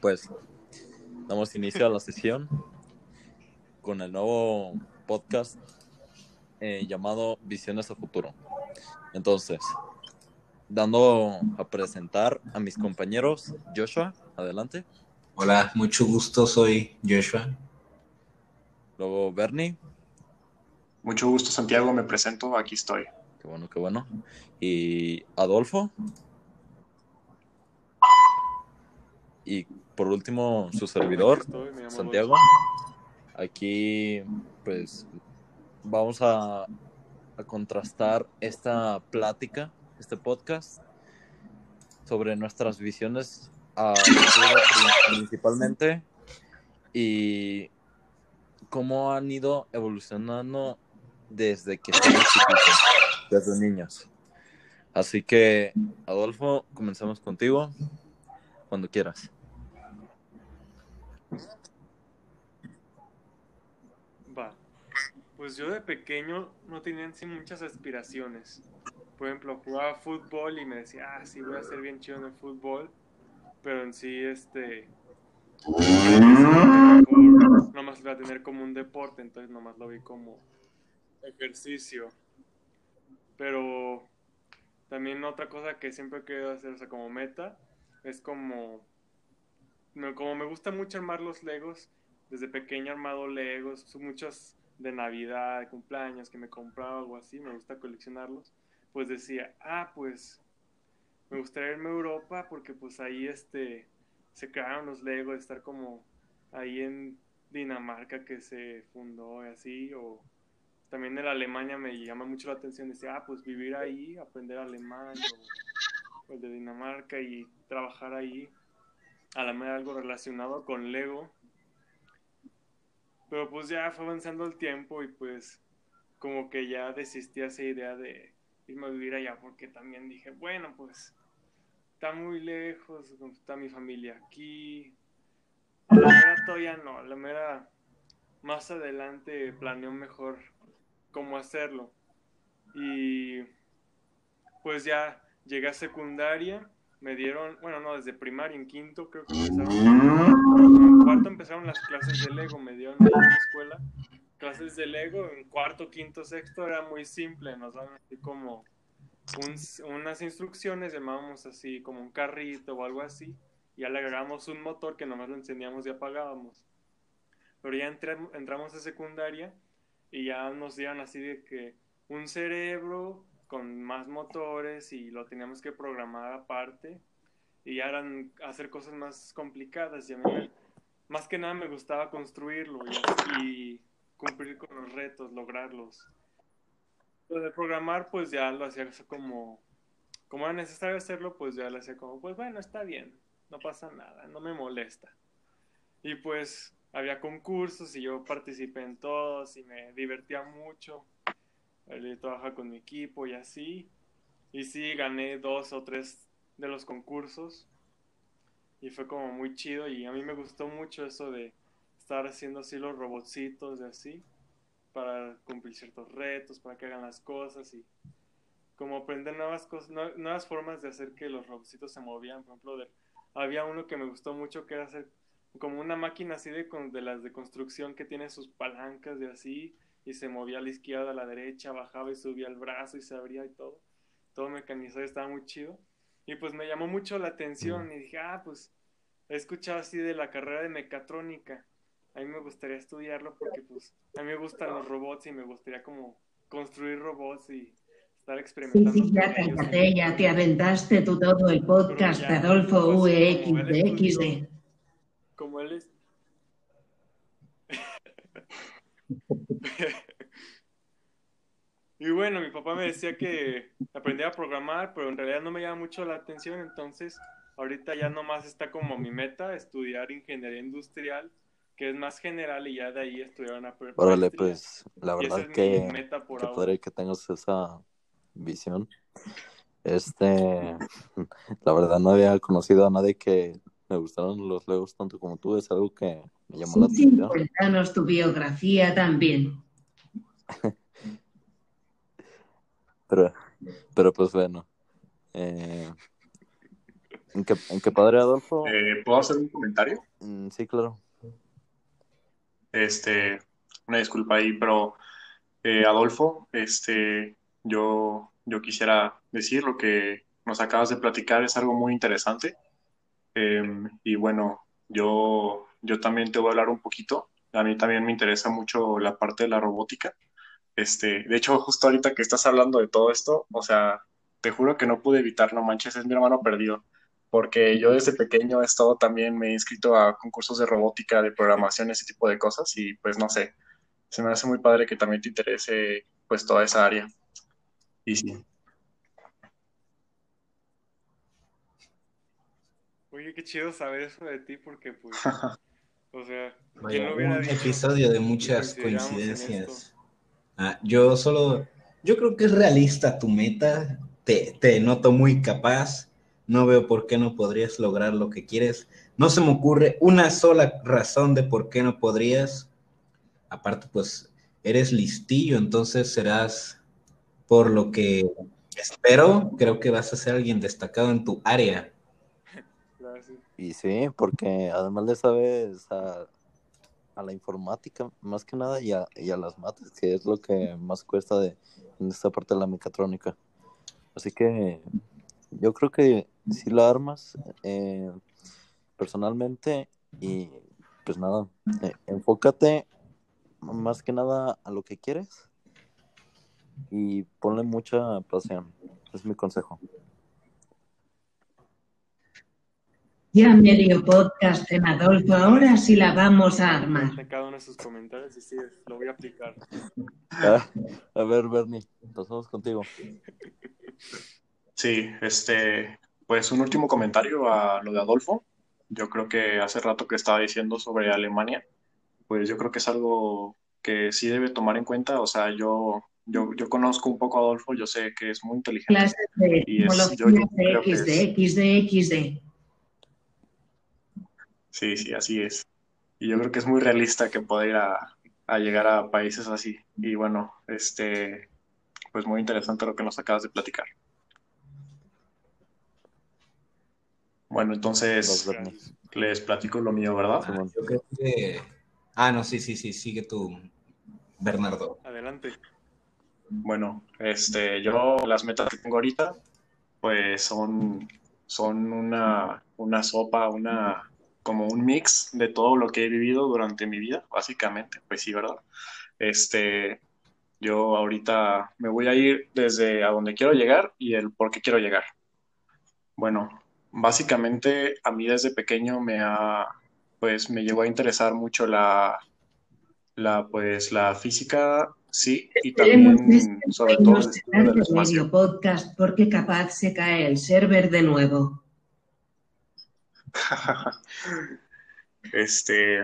pues damos inicio a la sesión con el nuevo podcast eh, llamado Visiones a Futuro. Entonces, dando a presentar a mis compañeros, Joshua, adelante. Hola, mucho gusto, soy Joshua. Luego Bernie. Mucho gusto, Santiago, me presento, aquí estoy. Qué bueno, qué bueno. Y Adolfo. Y por último, su servidor, Santiago. Aquí, pues, vamos a, a contrastar esta plática, este podcast, sobre nuestras visiones a principalmente y cómo han ido evolucionando desde que somos chiquitos, desde niños. Así que, Adolfo, comenzamos contigo cuando quieras. Va. Pues yo de pequeño no tenía en sí muchas aspiraciones. Por ejemplo, jugaba fútbol y me decía, ah, sí, voy a ser bien chido en el fútbol. Pero en sí, este. Mejor, nomás lo voy a tener como un deporte, entonces nomás lo vi como ejercicio. Pero también otra cosa que siempre he querido hacer, o sea, como meta, es como, como me gusta mucho armar los Legos, desde pequeño he armado Legos, muchos de Navidad, de cumpleaños que me compraba algo así, me gusta coleccionarlos, pues decía, ah, pues me gustaría irme a Europa porque pues ahí este, se crearon los Legos, estar como ahí en Dinamarca que se fundó y así, o también en la Alemania me llama mucho la atención, decía, ah, pues vivir ahí, aprender alemán, o, de Dinamarca y trabajar ahí, a la manera algo relacionado con Lego. Pero pues ya fue avanzando el tiempo y pues como que ya desistí esa idea de irme a vivir allá porque también dije, bueno, pues está muy lejos, está mi familia aquí. A la mera todavía no, a la mera más adelante planeo mejor cómo hacerlo. Y pues ya llegué a secundaria, me dieron, bueno, no, desde primaria, en quinto creo que empezaron, en cuarto empezaron las clases de Lego, me dieron en la escuela clases de Lego, en cuarto, quinto, sexto era muy simple, nos daban así como unas instrucciones, llamábamos así como un carrito o algo así, y ya le agregamos un motor que nomás lo encendíamos y apagábamos. Pero ya entramos a secundaria y ya nos dieron así de que un cerebro con más motores y lo teníamos que programar aparte y ya eran hacer cosas más complicadas y a mí más que nada me gustaba construirlo y, cumplir con los retos, lograrlos. Lo de programar pues ya lo hacía como como era necesario hacerlo pues ya lo hacía como pues bueno está bien, no pasa nada, no me molesta. Y pues había concursos y yo participé en todos y me divertía mucho. Trabajaba con mi equipo y así. Y sí, gané dos o tres de los concursos. Y fue como muy chido y a mí me gustó mucho eso de estar haciendo así los robotcitos y así. Para cumplir ciertos retos, para que hagan las cosas y como aprender nuevas cosas, nuevas formas de hacer que los robotcitos se movían. Por ejemplo, había uno que me gustó mucho que era hacer como una máquina así de, de las de construcción que tiene sus palancas de así y se movía a la izquierda, a la derecha, bajaba y subía el brazo y se abría y todo. Todo mecanizado, estaba muy chido. Y pues me llamó mucho la atención y dije, ah, pues he escuchado así de la carrera de mecatrónica. A mí me gustaría estudiarlo porque pues a mí me gustan los robots y me gustaría como construir robots y estar experimentando. Sí, sí, ya ya te aventaste tú todo el podcast de Adolfo UEXDXD como él es. y bueno, mi papá me decía que aprendía a programar, pero en realidad no me llama mucho la atención, entonces ahorita ya nomás está como mi meta, estudiar ingeniería industrial, que es más general y ya de ahí estudiar una Órale, pues la verdad que, que padre que tengas esa visión. Este, la verdad no había conocido a nadie que me gustaron los Legos tanto como tú, es algo que me llamó la atención. Cuéntanos tu biografía también. pero, pero pues bueno, eh, ¿En qué, en qué padre, Adolfo? Eh, ¿Puedo hacer un comentario? Mm, sí, claro. Este, una disculpa ahí, pero eh, Adolfo, este, yo, yo quisiera decir lo que nos acabas de platicar es algo muy interesante. Em, y bueno, yo, yo también te voy a hablar un poquito. A mí también me interesa mucho la parte de la robótica. Este, de hecho, justo ahorita que estás hablando de todo esto, o sea, te juro que no pude evitar, no manches, es mi hermano perdido porque yo desde pequeño he estado también, me he inscrito a concursos de robótica, de programación, ese tipo de cosas y pues no sé, se me hace muy padre que también te interese pues toda esa área. Y sí. Oye, qué chido saber eso de ti porque pues, Vaya, un episodio de muchas coincidencias. Ah, yo solo, yo creo que es realista tu meta, te, te noto muy capaz no veo por qué no podrías lograr lo que quieres. No se me ocurre una sola razón de por qué no podrías. Aparte, pues eres listillo, entonces serás, por lo que espero, creo que vas a ser alguien destacado en tu área. Y sí, porque además le sabes a, la informática, más que nada, y a, y a, las mates, que es lo que más cuesta de, en esta parte de la mecatrónica. Así que yo creo que si la armas eh, personalmente y pues nada, eh, enfócate más que nada a lo que quieres y ponle mucha pasión. Es mi consejo. Ya medio podcast en Adolfo, ahora sí la vamos a armar. Cada uno de sus comentarios y sí, lo voy a aplicar. Ah, a ver, Bernie, pasamos contigo. Sí, este, pues un último comentario a lo de Adolfo. Yo creo que hace rato que estaba diciendo sobre Alemania, pues yo creo que es algo que sí debe tomar en cuenta. O sea, yo, yo, yo conozco un poco a Adolfo, yo sé que es muy inteligente. Clases de y es, yo, XD, XD, Sí, sí, así es. Y yo creo que es muy realista que pueda ir a, a llegar a países así. Y bueno, este, pues muy interesante lo que nos acabas de platicar. Bueno, entonces les platico lo mío, ¿verdad? Ah, no, sí, sí, sí, sigue tú, Bernardo. Adelante. Bueno, este, yo las metas que tengo ahorita, pues son, son una, una sopa, una, como un mix de todo lo que he vivido durante mi vida, básicamente, pues sí, ¿verdad? Este, yo ahorita me voy a ir desde a donde quiero llegar y el por qué quiero llegar. Bueno, básicamente a mí desde pequeño me ha, pues me llegó a interesar mucho la, la pues la física, sí, y también sobre todo el podcast porque capaz se cae el server de nuevo. este,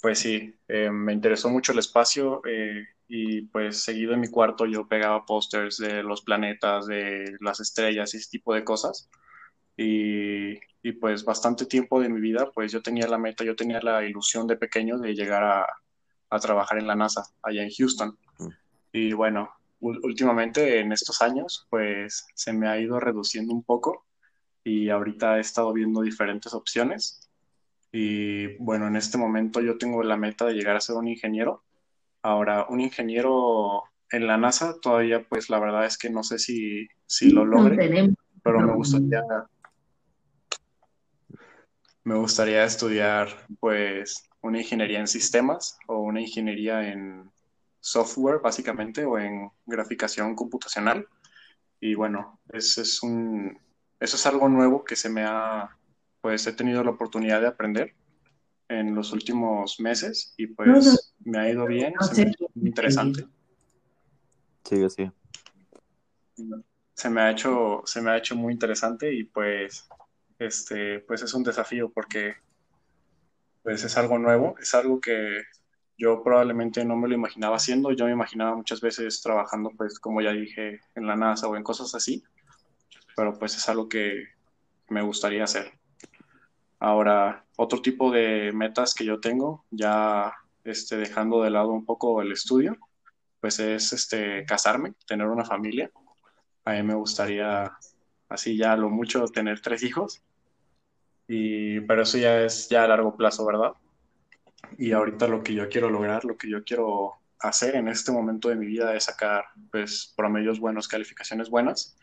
pues sí, eh, me interesó mucho el espacio eh, y pues seguido en mi cuarto yo pegaba pósters de los planetas, de las estrellas y ese tipo de cosas. Y, pues bastante tiempo de mi vida, pues yo tenía la meta, yo tenía la ilusión de pequeño de llegar a, trabajar en la NASA, allá en Houston. Mm. Y bueno, últimamente en estos años, pues se me ha ido reduciendo un poco y ahorita he estado viendo diferentes opciones. Y bueno, en este momento yo tengo la meta de llegar a ser un ingeniero. Ahora, un ingeniero en la NASA todavía, pues la verdad es que no sé si, si lo logre, pero me gustaría me gustaría estudiar pues una ingeniería en sistemas o una ingeniería en software básicamente o en graficación computacional. Y bueno, eso es un eso es algo nuevo que se me ha pues he tenido la oportunidad de aprender en los últimos meses y pues me ha ido bien, se me ha hecho muy interesante. Sí, sí. Se me ha hecho se me ha hecho muy interesante y pues este, pues es un desafío porque pues es algo nuevo, es algo que yo probablemente no me lo imaginaba haciendo, yo me imaginaba muchas veces trabajando pues como ya dije en la NASA o en cosas así, pero pues es algo que me gustaría hacer. Ahora, otro tipo de metas que yo tengo, ya este, dejando de lado un poco el estudio, pues es este, casarme, tener una familia. A mí me gustaría así ya lo mucho tener tres hijos. Y, pero eso ya es ya a largo plazo, ¿verdad? Y ahorita lo que yo quiero lograr, lo que yo quiero hacer en este momento de mi vida es sacar pues promedios buenos, calificaciones buenas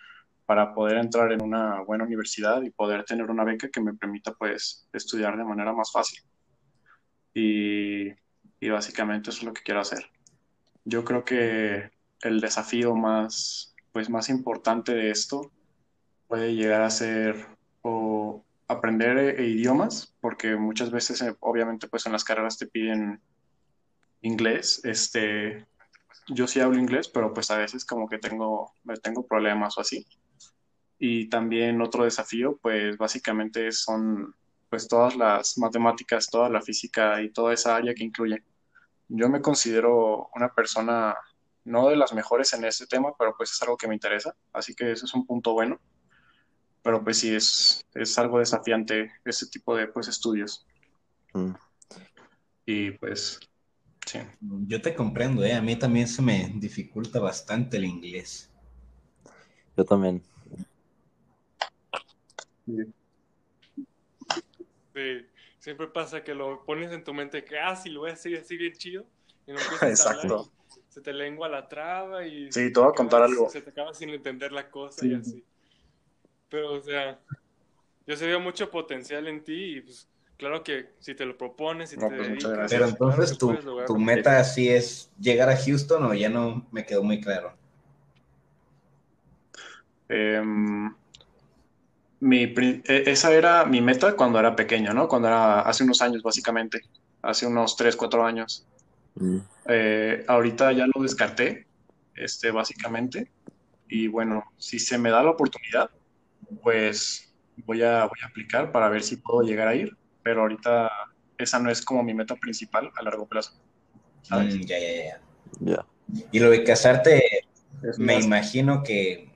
para poder entrar en una buena universidad y poder tener una beca que me permita pues estudiar de manera más fácil. Y, básicamente eso es lo que quiero hacer. Yo creo que el desafío más pues más importante de esto puede llegar a ser o aprender eh, idiomas, porque muchas veces eh, obviamente pues en las carreras te piden inglés, este yo sí hablo inglés, pero pues a veces como que tengo, tengo problemas o así. Y también otro desafío, pues básicamente son pues todas las matemáticas, toda la física y toda esa área que incluye. Yo me considero una persona no de las mejores en este tema, pero pues es algo que me interesa, así que eso es un punto bueno. Pero pues sí, es, es algo desafiante ese tipo de pues estudios. Mm. Y pues Sí. Yo te comprendo, ¿eh? A mí también se me dificulta bastante el inglés. Yo también. Sí. Siempre pasa que lo pones en tu mente que, ah, sí, lo voy a hacer así bien chido. Y no Exacto. se te lengua la traba y... Sí, te voy a contar algo. Se te acaba sin entender la cosa y así. Pero, o sea, yo se veo mucho potencial en ti y pues Claro que si te lo propones, y te pues, Pero entonces tu, tu meta sí es llegar a Houston o ya no me quedó muy claro. Em, mi, e, esa era mi meta cuando era pequeño, ¿no? Cuando era hace unos años, básicamente. Hace unos 3, 4 años. Mm. Eh, ahorita ya lo descarté, este, básicamente. Y bueno, si se me da la oportunidad, pues voy a, voy a aplicar para ver si puedo llegar a ir pero ahorita esa no es como mi meta principal a largo plazo. Mm, ya, ya, ya. Y lo de casarte, me imagino que,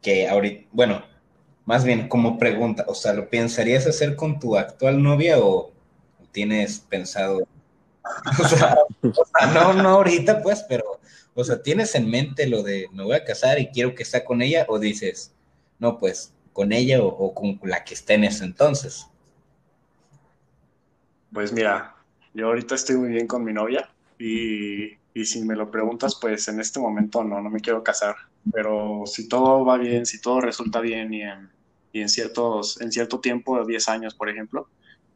que ahorita, bueno, más bien como pregunta, o sea, ¿lo pensarías hacer con tu actual novia o tienes pensado? O sea, no, no ahorita pues, pero, o sea, ¿tienes en mente lo de me voy a casar y quiero que sea con ella o dices, no, pues con ella o, con la que esté en ese entonces? Pues mira, yo ahorita estoy muy bien con mi novia y, si me lo preguntas, pues en este momento no, no me quiero casar. Pero si todo va bien, si todo resulta bien y en, y en, ciertos, en cierto tiempo, 10 años, por ejemplo,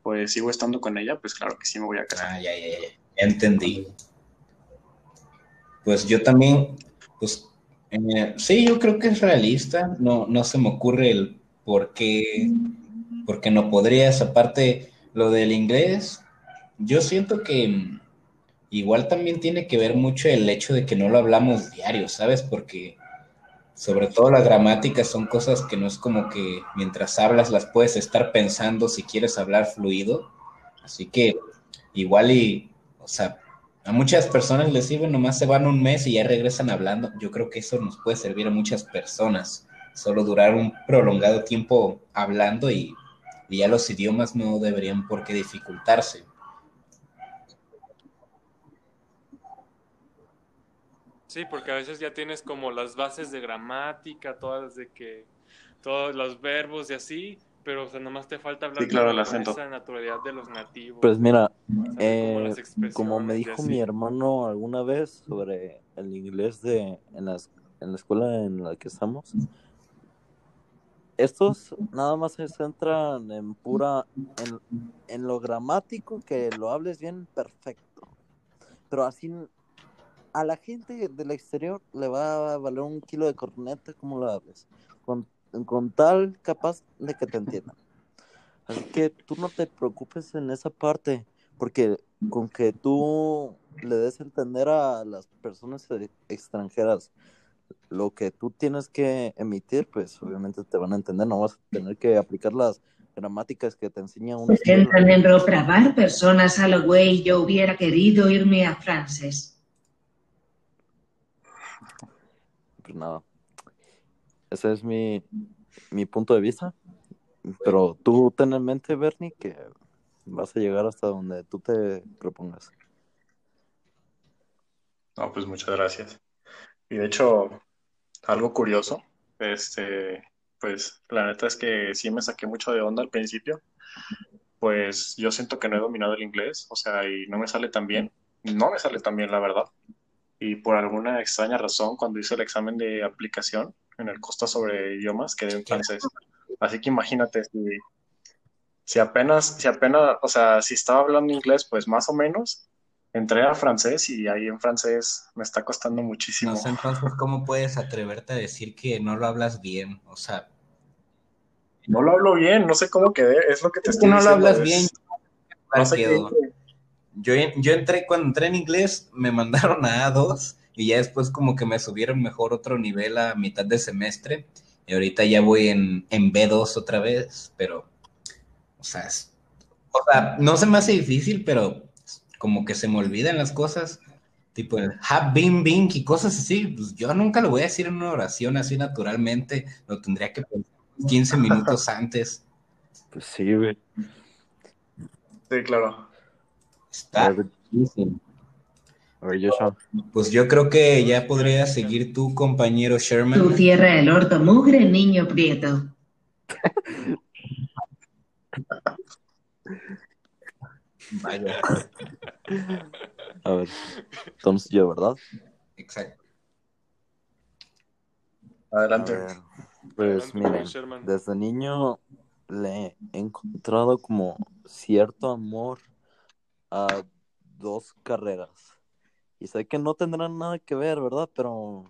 pues sigo estando con ella, pues claro que sí me voy a casar. Ah, ya, ya, ya. Entendí. Pues yo también, pues eh, sí, yo creo que es realista. No, no se me ocurre el por qué, por qué no podrías. Aparte, lo del inglés, yo siento que igual también tiene que ver mucho el hecho de que no lo hablamos diario, ¿sabes? Porque sobre todo las gramáticas son cosas que no es como que mientras hablas las puedes estar pensando si quieres hablar fluido. Así que igual y, o sea, a muchas personas les sirve, nomás se van un mes y ya regresan hablando. Yo creo que eso nos puede servir a muchas personas. Solo durar un prolongado tiempo hablando y y ya los idiomas no deberían por qué dificultarse. Sí, porque a veces ya tienes como las bases de gramática, todas de que todos los verbos y así, pero o sea, nomás te falta hablar claro, el acento. esa naturalidad de los nativos. Pues mira, eh, como, me dijo mi hermano alguna vez sobre el inglés de en, las, en la escuela en la que estamos, estos nada más se centran en pura, en, lo gramático, que lo hables bien, perfecto. Pero así, a la gente del exterior le va a valer un kilo de corneta como lo hables, con, con tal capaz de que te entiendan. Así que tú no te preocupes en esa parte, porque con que tú le des a entender a las personas extranjeras lo que tú tienes que emitir, pues obviamente te van a entender, no vas a tener que aplicar las gramáticas que te enseña un... en reprobar personas a lo güey, yo hubiera querido irme a Frances. Pues nada, ese es mi, mi punto de vista, pero tú ten en mente, Bernie, que vas a llegar hasta donde tú te propongas. No, pues muchas gracias. Y de hecho, algo curioso, este, pues la neta es que sí me saqué mucho de onda al principio. Pues yo siento que no he dominado el inglés, o sea, y no me sale tan bien. No me sale tan bien, la verdad. Y por alguna extraña razón, cuando hice el examen de aplicación en el Costa sobre idiomas, quedé en francés. Así que imagínate, si, si apenas, si apenas, o sea, si estaba hablando inglés, pues más o menos, entré a francés y ahí en francés me está costando muchísimo. No sé entonces cómo puedes atreverte a decir que no lo hablas bien, o sea. No lo hablo bien, no sé cómo quedé, es lo que te es estoy que no lo diciendo, hablas es- bien. no sé qué. Yo, yo entré, cuando entré en inglés, me mandaron a A2 y ya después como que me subieron mejor otro nivel a mitad de semestre. Y ahorita ya voy en, en B2 otra vez, pero, o sea, es- o sea, no se me hace difícil, pero como que se me olvidan las cosas, tipo el have been, been y cosas así. Pues yo nunca lo voy a decir en una oración así naturalmente, lo tendría que pensar 15 minutos antes. Pues sí, güey. Sí, claro. Está A ver, difícil. a ver, Joshua. Pues yo creo que ya podría seguir tu compañero Sherman. Tú cierra el orto mugre, niño prieto. Vaya, A ver. Entonces yo, ¿verdad? exacto. Adelante. ver, pues Adelante, miren, desde niño le he encontrado como cierto amor a dos carreras. Y sé que no tendrán nada que ver, ¿verdad? Pero,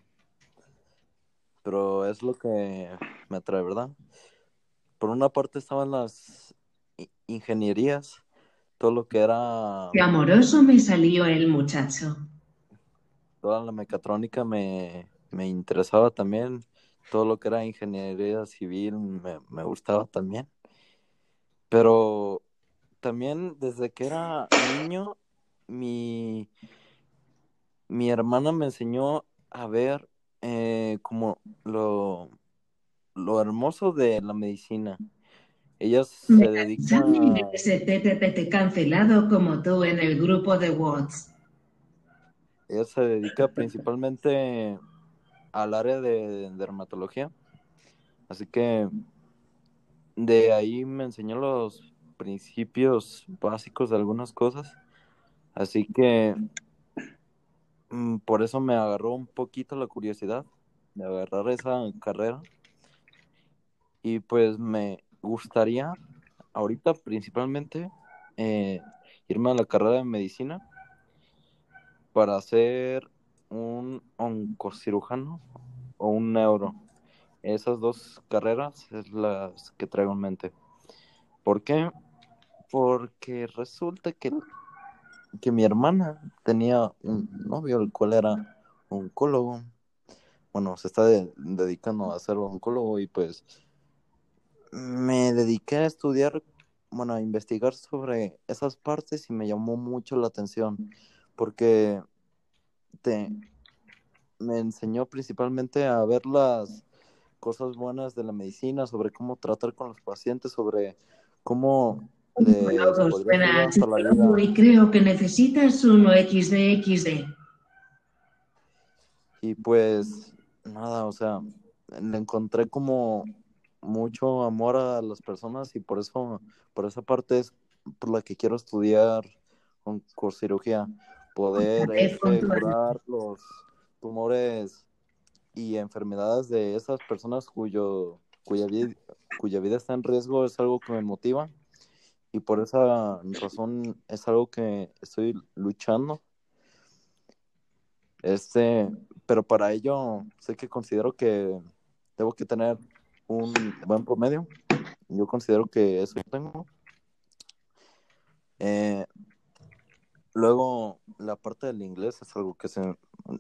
pero es lo que me atrae, ¿verdad? Por una parte estaban las ingenierías, todo lo que era Qué amoroso me salió el muchacho. toda la mecatrónica me, me interesaba también, todo lo que era ingeniería civil me, me gustaba también. Pero también desde que era niño, mi, mi hermana me enseñó a ver eh, como lo, lo hermoso de la medicina. Ella se Me dedica examen de STTPT cancelado como tú en el grupo de WhatsApp. Ella se dedica principalmente al área de dermatología. Así que de ahí me enseñó los principios básicos de algunas cosas. Así que mm, por eso me agarró un poquito la curiosidad de agarrar esa carrera. Y pues me gustaría ahorita principalmente eh, irme a la carrera de medicina para ser un oncocirujano o un neuro. Esas dos carreras es las que traigo en mente. ¿Por qué? Porque resulta que, que mi hermana tenía un novio, el cual era oncólogo. Bueno, se está de- dedicando a ser oncólogo y pues me dediqué a estudiar, bueno, a investigar sobre esas partes y me llamó mucho la atención porque te, me enseñó principalmente a ver las cosas buenas de la medicina, sobre cómo tratar con los pacientes, sobre cómo vida. y creo que necesitas uno XD Y pues nada, o sea, le encontré como mucho amor a las personas y por eso, por esa parte es por la que quiero estudiar poder Joder, este, puntual. curar los tumores y enfermedades de esas personas cuyo, cuya, vida, cuya vida está en riesgo es algo que me motiva y por esa razón es algo que estoy luchando. Este, pero para ello sé que considero que debo que tener un buen promedio. Yo considero que eso tengo. Eh, luego, la parte del inglés es algo que se...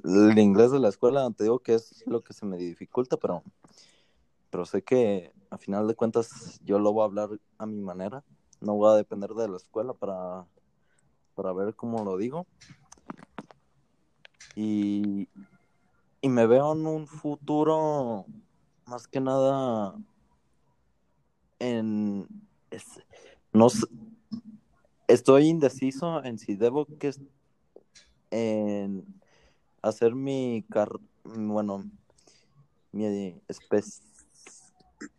El inglés de la escuela, te digo que es lo que se me dificulta, pero, pero sé que a final de cuentas yo lo voy a hablar a mi manera. No voy a depender de la escuela para, para ver cómo lo digo. Y, y me veo en un futuro más que nada en no sé, estoy indeciso en si debo que en hacer mi car bueno mi espe-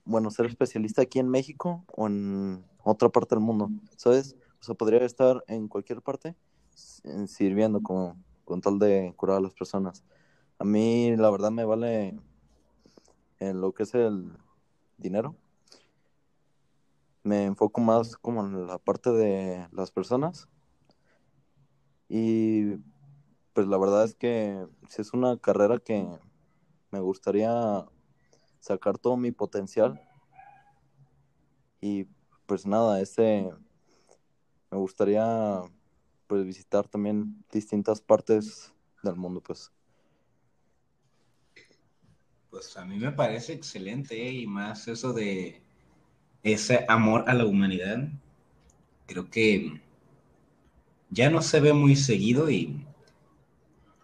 bueno, ser especialista aquí en México o en otra parte del mundo, ¿sabes? O sea, podría estar en cualquier parte sirviendo con, con tal de curar a las personas. A mí, la verdad, me vale en lo que es el dinero. Me enfoco más como en la parte de las personas. Y pues la verdad es que si es una carrera que me gustaría sacar todo mi potencial. Y pues nada, ese me gustaría pues visitar también distintas partes del mundo, pues. Pues a mí me parece excelente ¿eh? y más eso de ese amor a la humanidad. Creo que ya no se ve muy seguido y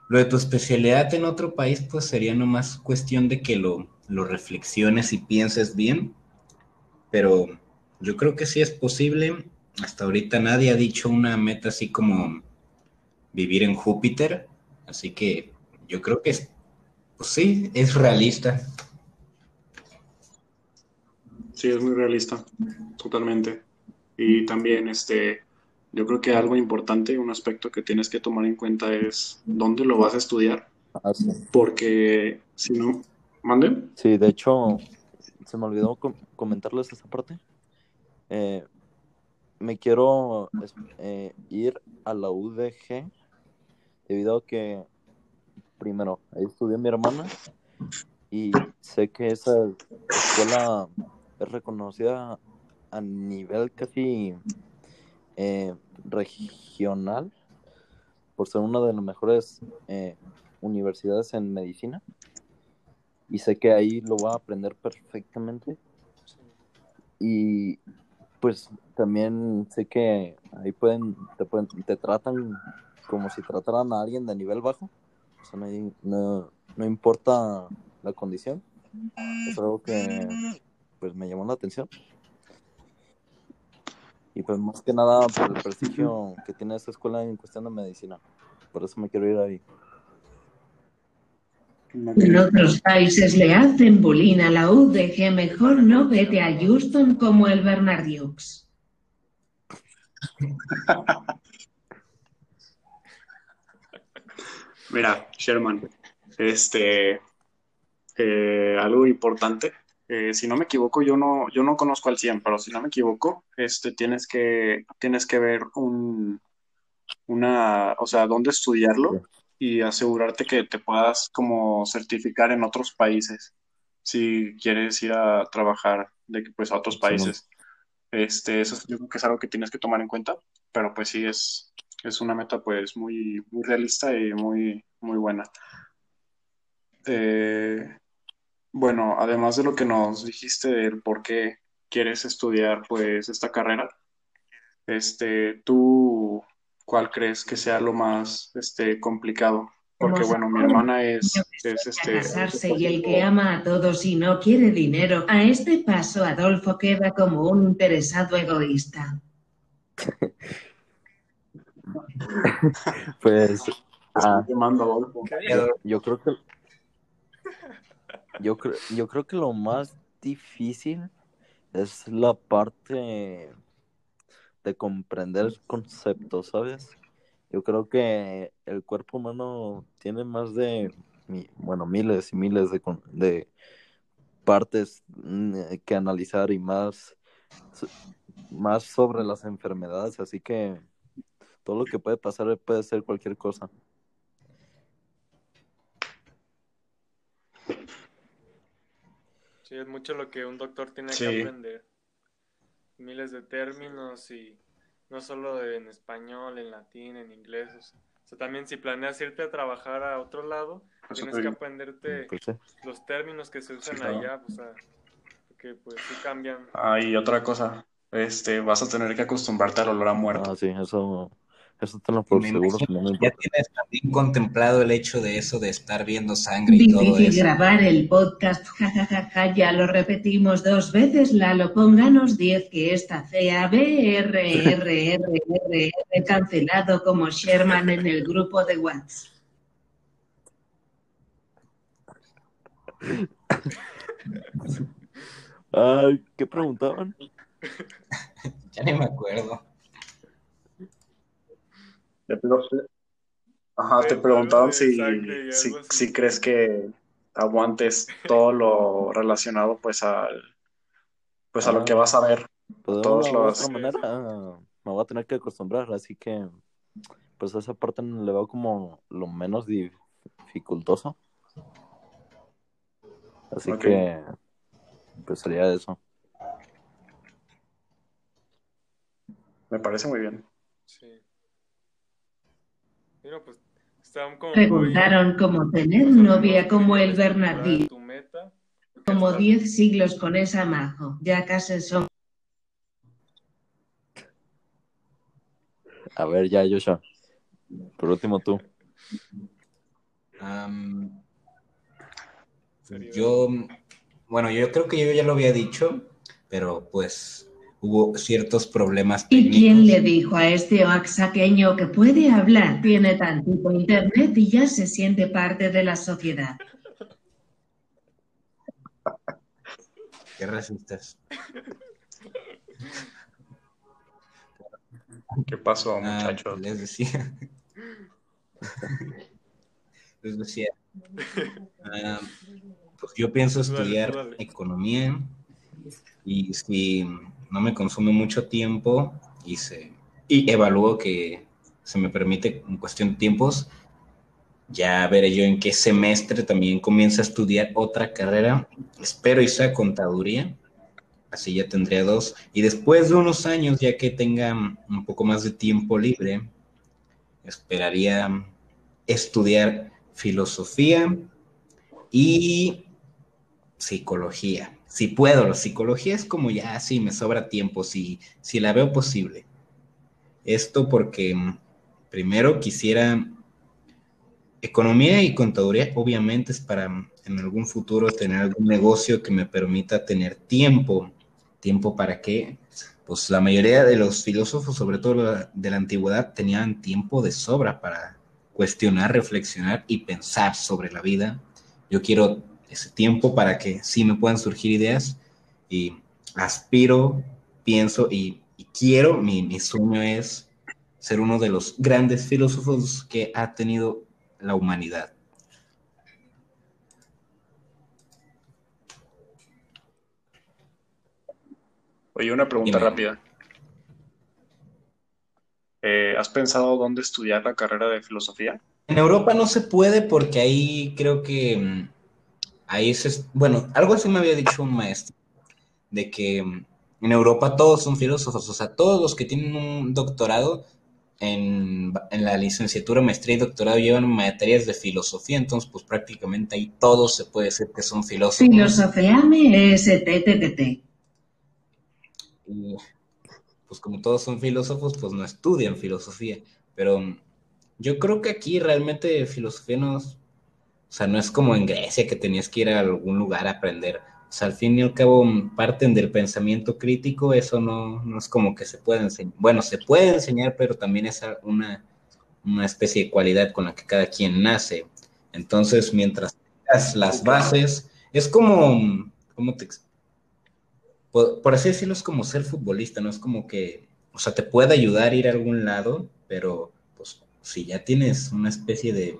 lo de tu especialidad en otro país pues sería nomás cuestión de que lo, lo reflexiones y pienses bien, pero yo creo que sí es posible. Hasta ahorita nadie ha dicho una meta así como vivir en Júpiter, así que yo creo que pues sí, es realista. Sí, es muy realista, totalmente. Y también, este, yo creo que algo importante, un aspecto que tienes que tomar en cuenta es dónde lo vas a estudiar. Ah, Porque si no, manden. Sí, de hecho, se me olvidó comentarles esta parte. Eh, me quiero eh, ir a la UDG debido a que primero, ahí estudió mi hermana y sé que esa escuela es reconocida a nivel casi eh, regional por ser una de las mejores universidades en medicina y sé que ahí lo va a aprender perfectamente. Y pues también sé que ahí pueden te, pueden, te tratan como si trataran a alguien de nivel bajo no, no, importa la condición. Es algo que pues me llamó la atención. Y pues más que nada por el prestigio que tiene esta escuela en cuestión de medicina. Por eso me quiero ir ahí. En otros países le hacen bullying a la UDG, mejor no vete a Houston como el Bernardiux. Mira, Sherman, este, eh, algo importante. Eh, si no me equivoco, yo no, yo no conozco al 100, pero si no me equivoco, este, tienes que, tienes que ver un, una, o sea, dónde estudiarlo y asegurarte que te puedas como certificar en otros países si quieres ir a trabajar de pues a otros países. Este, eso yo creo que es algo que tienes que tomar en cuenta, pero pues sí es, es una meta pues muy, muy realista y muy, muy buena. Eh, bueno, además de lo que nos dijiste del por qué quieres estudiar pues esta carrera, este, ¿tú cuál crees que sea lo más este, complicado? Porque bueno, mi hermana es, es este... Casarse y el que ama a todos y no quiere dinero. A este paso Adolfo queda como un interesado egoísta. pues ah, yo creo que yo creo yo creo que lo más difícil es la parte de comprender el concepto, ¿sabes? Yo creo que el cuerpo humano tiene más de, bueno, miles y miles de, de partes mm, que analizar y más, más sobre las enfermedades, así que todo lo que puede pasar puede ser cualquier cosa. Sí, es mucho lo que un doctor tiene que aprender. Miles de términos y no solo en español, en latín, en inglés. O sea, también si planeas irte a trabajar a otro lado, tienes que aprenderte pues los términos que se usan allá, o sea, que pues sí cambian. Ah, y otra cosa, este, vas a tener que acostumbrarte al olor a muerto. Ah, sí, eso eso te lo por seguro. ya tienes también contemplado el hecho de eso, de estar viendo sangre y todo eso. grabar el podcast, jajajaja, ya lo repetimos dos veces, Lalo, pónganos 10 que esta CABRRRR cancelado como Sherman en el grupo de WhatsApp. Ay, ¿qué preguntaban? ya ni me acuerdo. Ajá, te preguntaban si, si, crees que aguantes todo lo relacionado pues al pues a lo que vas a ver. Pues de todos los... manera me voy a tener que acostumbrar, así que pues esa parte le veo como lo menos dificultoso. Así que pues sería eso. Me parece muy bien. Sí. Pues Preguntaron cómo tener novia como el Bernardino. Como diez siglos con esa majo. Ya casi son. A ver, ya, Joshua. Por último, tú. yo, bueno, yo creo que yo ya lo había dicho, pero pues hubo ciertos problemas técnicos. ¿Y quién le dijo a este oaxaqueño que puede hablar, tiene tantito internet y ya se siente parte de la sociedad? ¿Qué resistes? ¿Qué pasó, ah, muchachos? les decía. les decía. Ah, pues yo pienso estudiar economía y si no me consume mucho tiempo y, se, y evalúo que se me permite en cuestión de tiempos, ya veré yo en qué semestre también comienzo a estudiar otra carrera. Espero y sea contaduría. Así ya tendría dos. Y después de unos años, ya que tenga un poco más de tiempo libre, esperaría estudiar filosofía y psicología si puedo, la psicología es como ya, sí, me sobra tiempo, si, si la veo posible. Esto porque mm, primero quisiera economía y contaduría, obviamente es para mm, en algún futuro tener algún negocio que me permita tener tiempo. ¿Tiempo para qué? Pues la mayoría de los filósofos, sobre todo de la antigüedad, tenían tiempo de sobra para cuestionar, reflexionar y pensar sobre la vida. Yo quiero ese tiempo para que sí me puedan surgir ideas y aspiro, pienso y, quiero, mi, mi, sueño es ser uno de los grandes filósofos que ha tenido la humanidad. Oye, una pregunta rápida. Eh, ¿Has pensado dónde estudiar la carrera de filosofía? En Europa no se puede porque ahí creo que mm, ahí es, bueno, algo así me había dicho un maestro, de que en Europa todos son filósofos, o sea, todos los que tienen un doctorado en, la licenciatura, maestría y doctorado llevan materias de filosofía, entonces pues prácticamente ahí todos se puede decir que son filósofos. Filosofía MSTTT. Y pues como todos son filósofos, pues no estudian filosofía, pero yo creo que aquí realmente filosofía no, o sea, no es como en Grecia que tenías que ir a algún lugar a aprender. O sea, al fin y al cabo parten del pensamiento crítico, eso no, no es como que se pueda enseñar. Bueno, se puede enseñar, pero también es una, una especie de cualidad con la que cada quien nace. Entonces, mientras tengas las bases, es como, ¿cómo te por, por, así decirlo, es como ser futbolista, no es como que, o sea, te puede ayudar a ir a algún lado, pero pues si ya tienes una especie de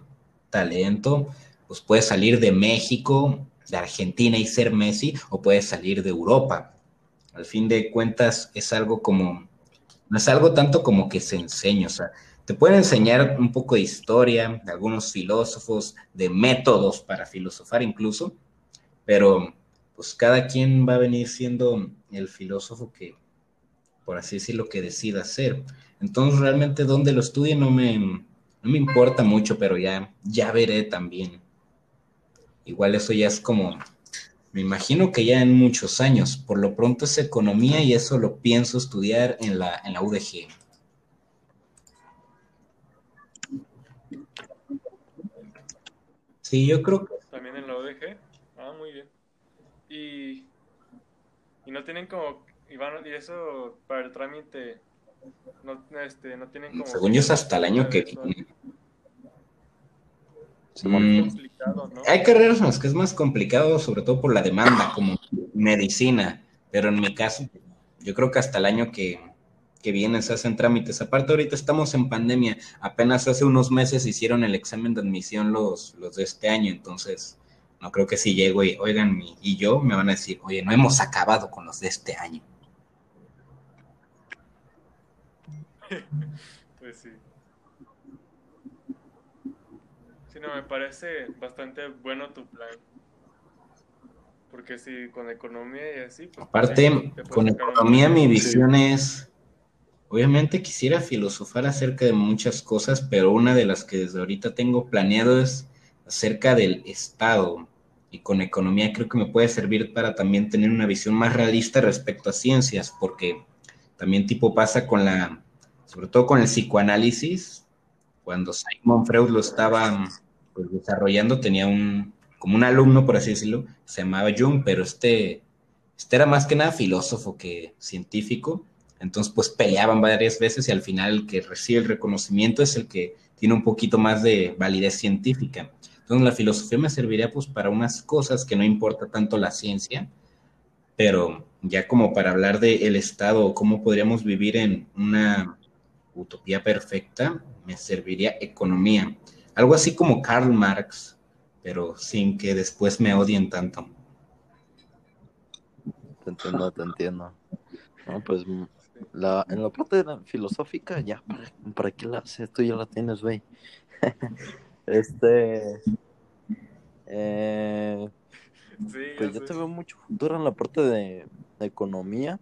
talento, pues puedes salir de México, de Argentina y ser Messi, o puedes salir de Europa. Al fin de cuentas, es algo como, no es algo tanto como que se enseña, o sea, te pueden enseñar un poco de historia, de algunos filósofos, de métodos para filosofar incluso, pero pues cada quien va a venir siendo el filósofo que, por así decirlo, que decida ser. Entonces, realmente donde lo estudie no me, no me importa mucho, pero ya, ya veré también. Igual eso ya es como, me imagino que ya en muchos años. Por lo pronto es economía y eso lo pienso estudiar en la, en la UDG. Sí, yo creo que... También en la UDG. Ah, muy bien. Y, y no tienen como... Y, y eso para el trámite... No, este, no tienen como... Según yo es hasta el año que viene. Mm, hay carreras en las que es más complicado, sobre todo por la demanda, como medicina. Pero en mi caso, yo creo que hasta el año que, que viene se hacen trámites. Aparte, ahorita estamos en pandemia. Apenas hace unos meses hicieron el examen de admisión los, los de este año. Entonces, no creo que si llego y, oigan, y yo me van a decir, oye, no hemos acabado con los de este año. pues sí. Sí, no, me parece bastante bueno tu plan. Porque si con economía y así. Pues, Aparte, con economía mi visión es, obviamente quisiera filosofar acerca de muchas cosas, pero una de las que desde ahorita tengo planeado es acerca del Estado. Y con economía creo que me puede servir para también tener una visión más realista respecto a ciencias, porque también tipo pasa con la, sobre todo con el psicoanálisis, cuando Simon Freud lo estaba pues, desarrollando, tenía un, como un alumno, por así decirlo, se llamaba Jung, pero este, este era más que nada filósofo que científico, entonces pues peleaban varias veces y al final el que recibe el reconocimiento es el que tiene un poquito más de validez científica. Entonces la filosofía me serviría pues para unas cosas que no importa tanto la ciencia, pero ya como para hablar del el Estado o cómo podríamos vivir en una utopía perfecta, me serviría economía. Algo así como Karl Marx, pero sin que después me odien tanto. Te entiendo, te entiendo. No, pues la, en la parte filosófica, ya, ¿para, qué la haces? Tú ya la tienes, güey. este. Eh, pues yo te veo mucho futuro en la parte de, economía.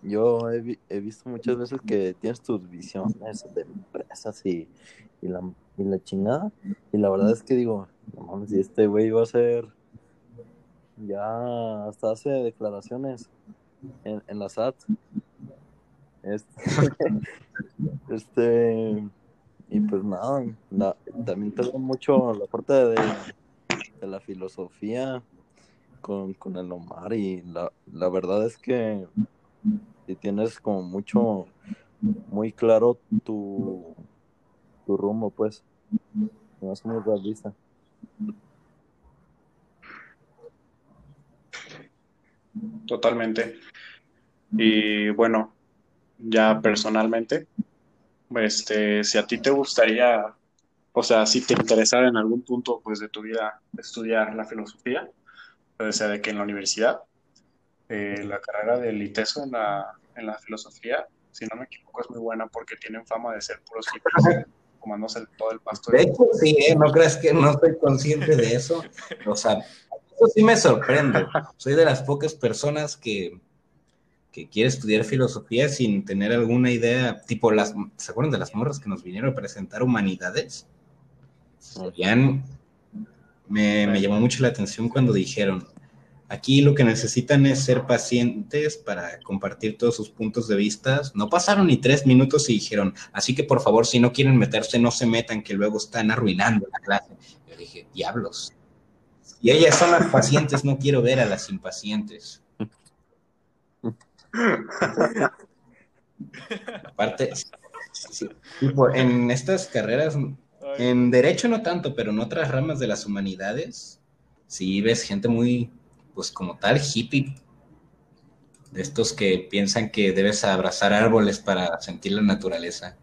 Yo he, he, visto muchas veces que tienes tus visiones de empresas y, y la y la chingada. Y la verdad es que digo, no si este güey va a ser. Ya hasta hace declaraciones en, en la SAT. Este, este. Y pues nada, también tengo mucho la parte de, de la filosofía con, con, el Omar. Y la, la verdad es que si tienes como mucho, muy claro tu tu rumbo, pues. No es muy realista. Totalmente. Y bueno, ya personalmente, este, si a ti te gustaría, o sea, si te interesara en algún punto pues de tu vida estudiar la filosofía, puede ser de que en la universidad, eh, la carrera del ITESO en la, en la filosofía, si no me equivoco, es muy buena porque tienen fama de ser puros hippies comándose todo el pasto. De hecho, sí, ¿eh? no creas que no estoy consciente de eso. O sea, eso sí me sorprende. Soy de las pocas personas que, que quiere estudiar filosofía sin tener alguna idea, tipo las, ¿se acuerdan de las morras que nos vinieron a presentar humanidades? me, me llamó mucho la atención cuando dijeron, Aquí lo que necesitan es ser pacientes para compartir todos sus puntos de vista. No pasaron ni tres minutos y dijeron, así que por favor, si no quieren meterse, no se metan, que luego están arruinando la clase. Yo dije, diablos. Y ellas son las pacientes, no quiero ver a las impacientes. Aparte, en estas carreras, en derecho no tanto, pero en otras ramas de las humanidades, sí ves gente muy pues como tal, hippie, de estos que piensan que debes abrazar árboles para sentir la naturaleza.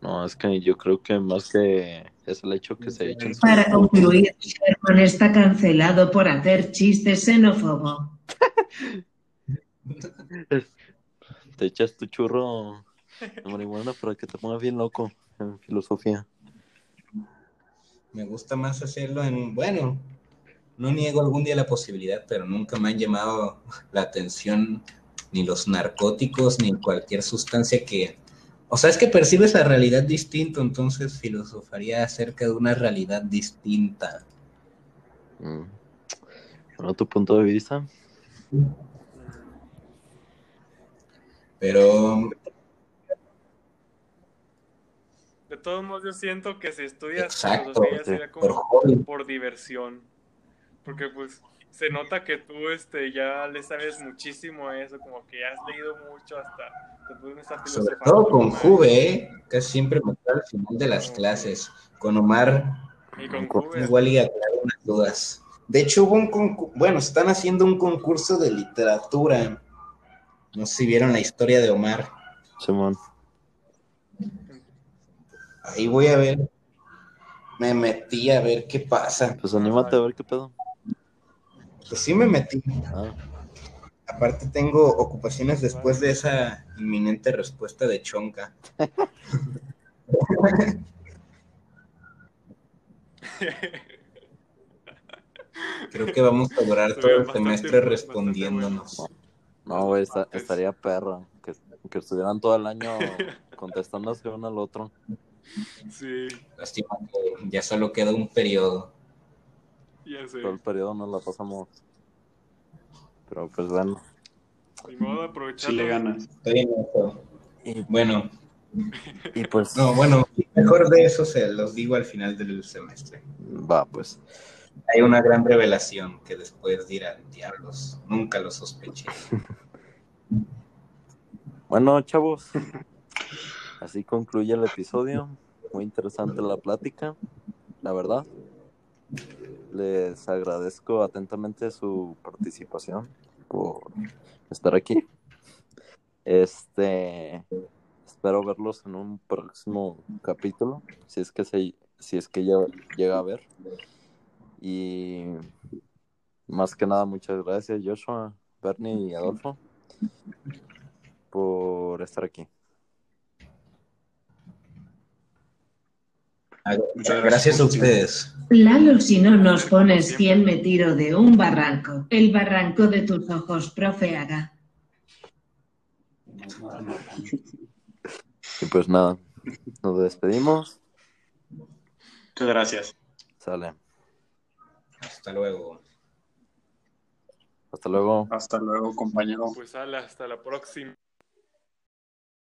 No, es que yo creo que más que es el hecho que se echan. Para concluir, Sherman está cancelado por hacer chistes xenófobos. te echas tu churro de marihuana para que te pongas bien loco en filosofía. Me gusta más hacerlo en, bueno, no niego algún día la posibilidad, pero nunca me han llamado la atención ni los narcóticos ni cualquier sustancia que... O sea, es que percibes la realidad distinto, entonces filosofaría acerca de una realidad distinta. Mm. tu punto de vista? Pero... De todos modos, yo siento que si estudias Exacto, sería como por diversión porque pues se nota que tú este ya le sabes muchísimo a eso, como que has leído mucho hasta te Sobre todo con Juve, ¿eh? casi siempre me al final de las clases. Con Omar, y con Juve, igual y aclarar unas dudas. De hecho, hubo un concurso, bueno, están haciendo un concurso de literatura. No sé si vieron la historia de Omar. Simón. Ahí voy a ver. Me metí a ver qué pasa. Pues anímate a ver qué pedo. Pues sí me metí. Ah. Aparte tengo ocupaciones después de esa inminente respuesta de Chonca. Creo que vamos a durar todo el semestre respondiéndonos. No, güey, estaría perro. Que, que, estuvieran todo el año contestándose uno al otro. Sí. Lástima que ya solo queda un periodo. Ya sé. Todo el periodo nos la pasamos. Pero pues bueno. Ni modo de Si le ganas. Y bueno. Y pues. No, bueno, mejor de eso se los digo al final del semestre. Va, pues. Hay una gran revelación que después dirán, diablos, nunca lo sospeché. Bueno, chavos, así concluye el episodio. Muy interesante la plática, la verdad. Les agradezco atentamente su participación por estar aquí. Este espero verlos en un próximo capítulo, si es que se, si es que ya llega a ver. Y más que nada, muchas gracias Joshua, Bernie y Adolfo por estar aquí. Muchas gracias a ustedes. Lalo, si no nos pones 100 me tiro de un barranco. El barranco de tus ojos, profe Haga. Y pues nada, nos despedimos. Muchas gracias. Sale. Hasta luego. Hasta luego. Hasta luego, compañero. Pues sale, hasta la próxima.